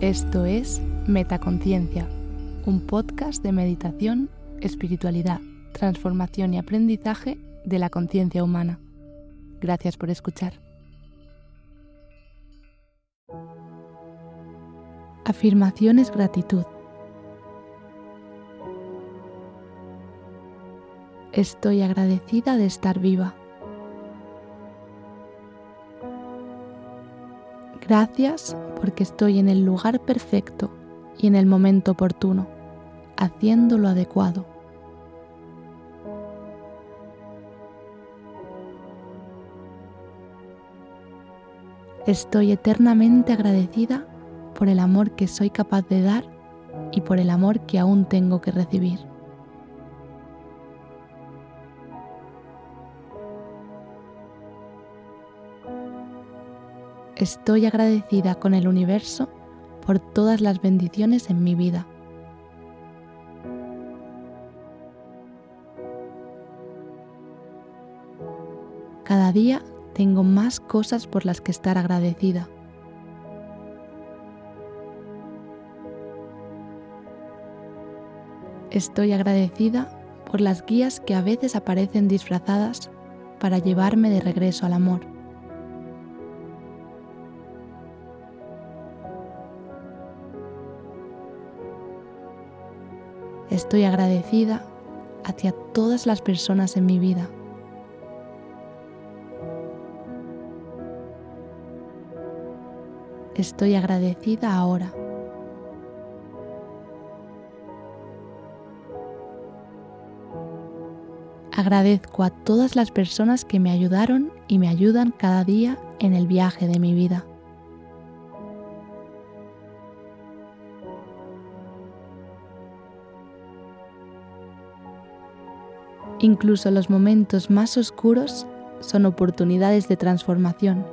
Esto es Metaconciencia, un podcast de meditación, espiritualidad, transformación y aprendizaje de la conciencia humana. Gracias por escuchar. Afirmación es gratitud. Estoy agradecida de estar viva. Gracias porque estoy en el lugar perfecto y en el momento oportuno, haciendo lo adecuado. Estoy eternamente agradecida por el amor que soy capaz de dar y por el amor que aún tengo que recibir. Estoy agradecida con el universo por todas las bendiciones en mi vida. Cada día tengo más cosas por las que estar agradecida. Estoy agradecida por las guías que a veces aparecen disfrazadas para llevarme de regreso al amor. Estoy agradecida hacia todas las personas en mi vida. Estoy agradecida ahora. Agradezco a todas las personas que me ayudaron y me ayudan cada día en el viaje de mi vida. Incluso los momentos más oscuros son oportunidades de transformación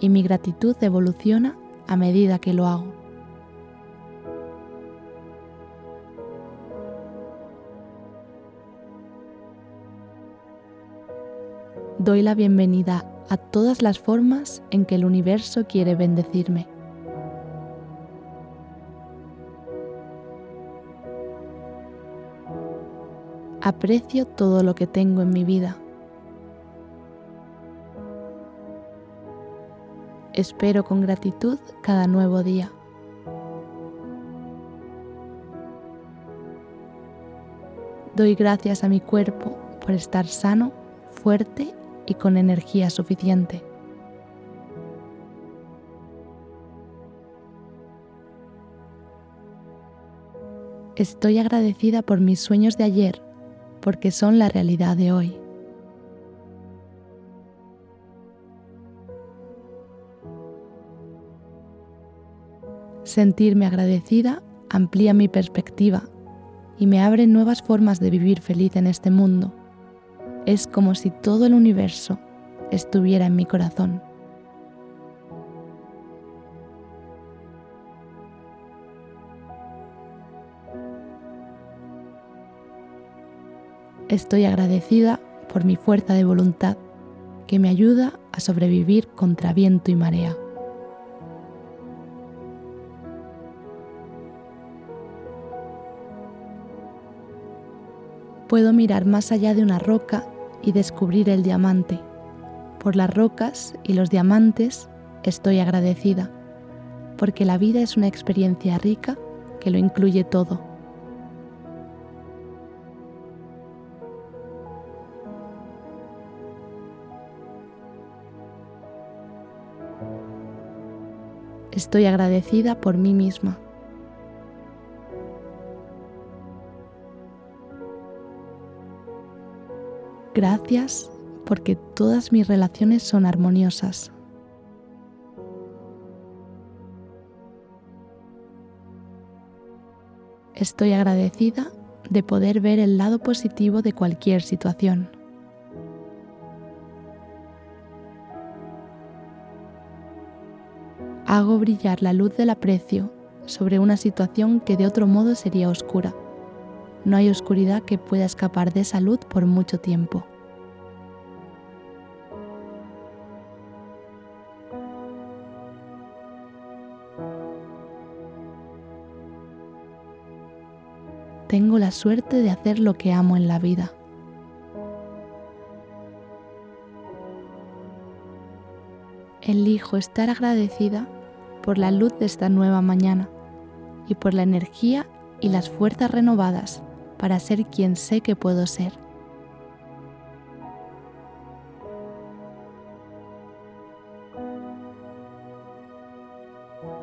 y mi gratitud evoluciona a medida que lo hago. Doy la bienvenida a todas las formas en que el universo quiere bendecirme. Aprecio todo lo que tengo en mi vida. Espero con gratitud cada nuevo día. Doy gracias a mi cuerpo por estar sano, fuerte y con energía suficiente. Estoy agradecida por mis sueños de ayer porque son la realidad de hoy. Sentirme agradecida amplía mi perspectiva y me abre nuevas formas de vivir feliz en este mundo. Es como si todo el universo estuviera en mi corazón. Estoy agradecida por mi fuerza de voluntad que me ayuda a sobrevivir contra viento y marea. Puedo mirar más allá de una roca y descubrir el diamante. Por las rocas y los diamantes estoy agradecida, porque la vida es una experiencia rica que lo incluye todo. Estoy agradecida por mí misma. Gracias porque todas mis relaciones son armoniosas. Estoy agradecida de poder ver el lado positivo de cualquier situación. hago brillar la luz del aprecio sobre una situación que de otro modo sería oscura. No hay oscuridad que pueda escapar de esa luz por mucho tiempo. Tengo la suerte de hacer lo que amo en la vida. Elijo estar agradecida por la luz de esta nueva mañana y por la energía y las fuerzas renovadas para ser quien sé que puedo ser.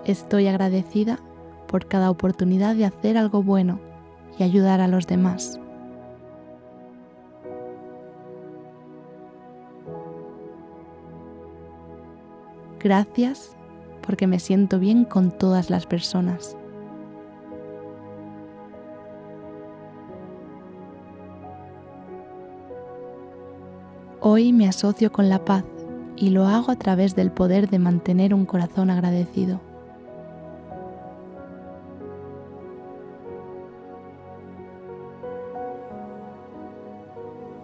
Estoy agradecida por cada oportunidad de hacer algo bueno y ayudar a los demás. Gracias porque me siento bien con todas las personas. Hoy me asocio con la paz y lo hago a través del poder de mantener un corazón agradecido.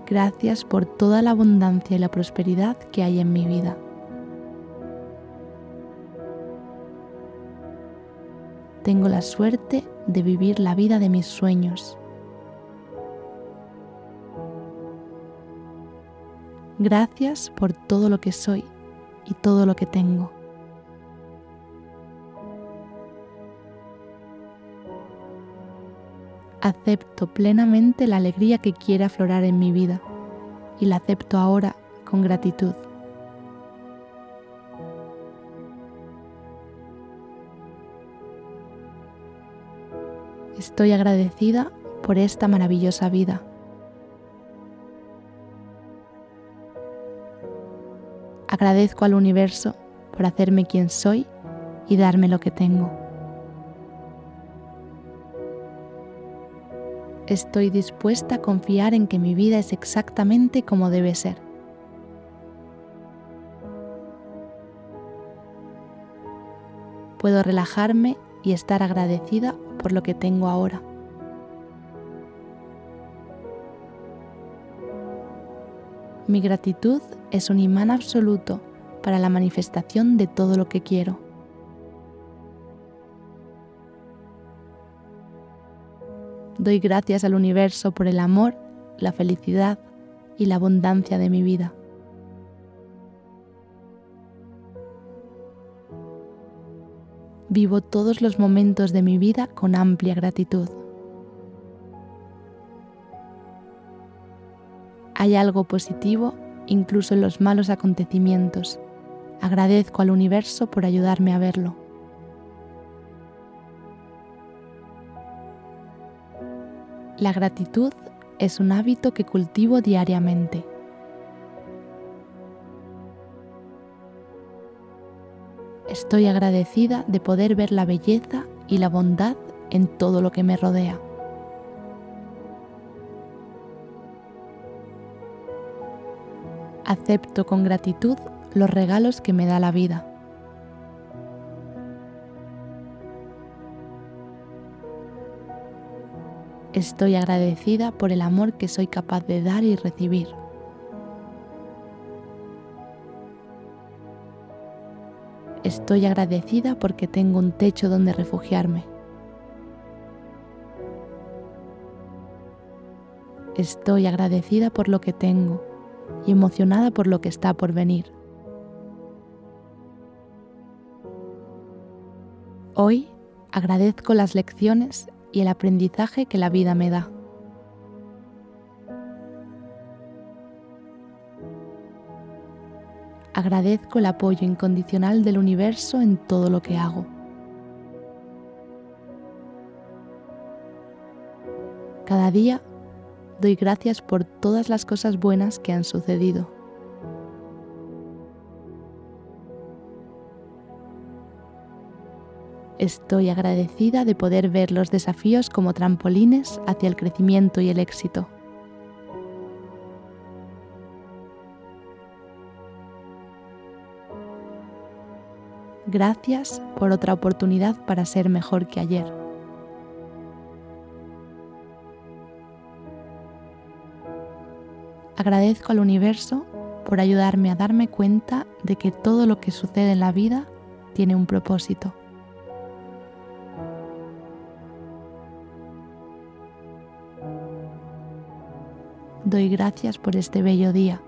Gracias por toda la abundancia y la prosperidad que hay en mi vida. Tengo la suerte de vivir la vida de mis sueños. Gracias por todo lo que soy y todo lo que tengo. Acepto plenamente la alegría que quiere aflorar en mi vida y la acepto ahora con gratitud. Estoy agradecida por esta maravillosa vida. Agradezco al universo por hacerme quien soy y darme lo que tengo. Estoy dispuesta a confiar en que mi vida es exactamente como debe ser. Puedo relajarme y estar agradecida por lo que tengo ahora. Mi gratitud es un imán absoluto para la manifestación de todo lo que quiero. Doy gracias al universo por el amor, la felicidad y la abundancia de mi vida. Vivo todos los momentos de mi vida con amplia gratitud. Hay algo positivo incluso en los malos acontecimientos. Agradezco al universo por ayudarme a verlo. La gratitud es un hábito que cultivo diariamente. Estoy agradecida de poder ver la belleza y la bondad en todo lo que me rodea. Acepto con gratitud los regalos que me da la vida. Estoy agradecida por el amor que soy capaz de dar y recibir. Estoy agradecida porque tengo un techo donde refugiarme. Estoy agradecida por lo que tengo y emocionada por lo que está por venir. Hoy agradezco las lecciones y el aprendizaje que la vida me da. Agradezco el apoyo incondicional del universo en todo lo que hago. Cada día doy gracias por todas las cosas buenas que han sucedido. Estoy agradecida de poder ver los desafíos como trampolines hacia el crecimiento y el éxito. Gracias por otra oportunidad para ser mejor que ayer. Agradezco al universo por ayudarme a darme cuenta de que todo lo que sucede en la vida tiene un propósito. doy gracias por este bello día.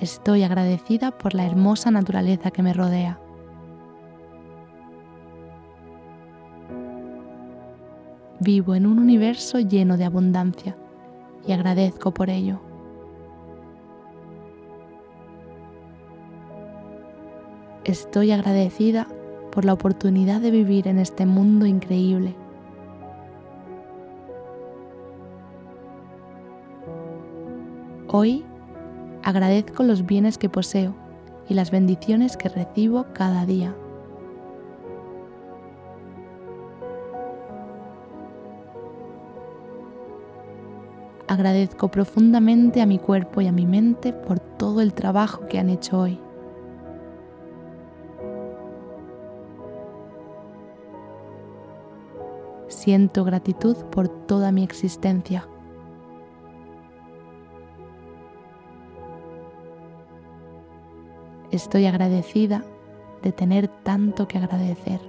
Estoy agradecida por la hermosa naturaleza que me rodea. Vivo en un universo lleno de abundancia y agradezco por ello. Estoy agradecida por la oportunidad de vivir en este mundo increíble. Hoy agradezco los bienes que poseo y las bendiciones que recibo cada día. Agradezco profundamente a mi cuerpo y a mi mente por todo el trabajo que han hecho hoy. Siento gratitud por toda mi existencia. Estoy agradecida de tener tanto que agradecer.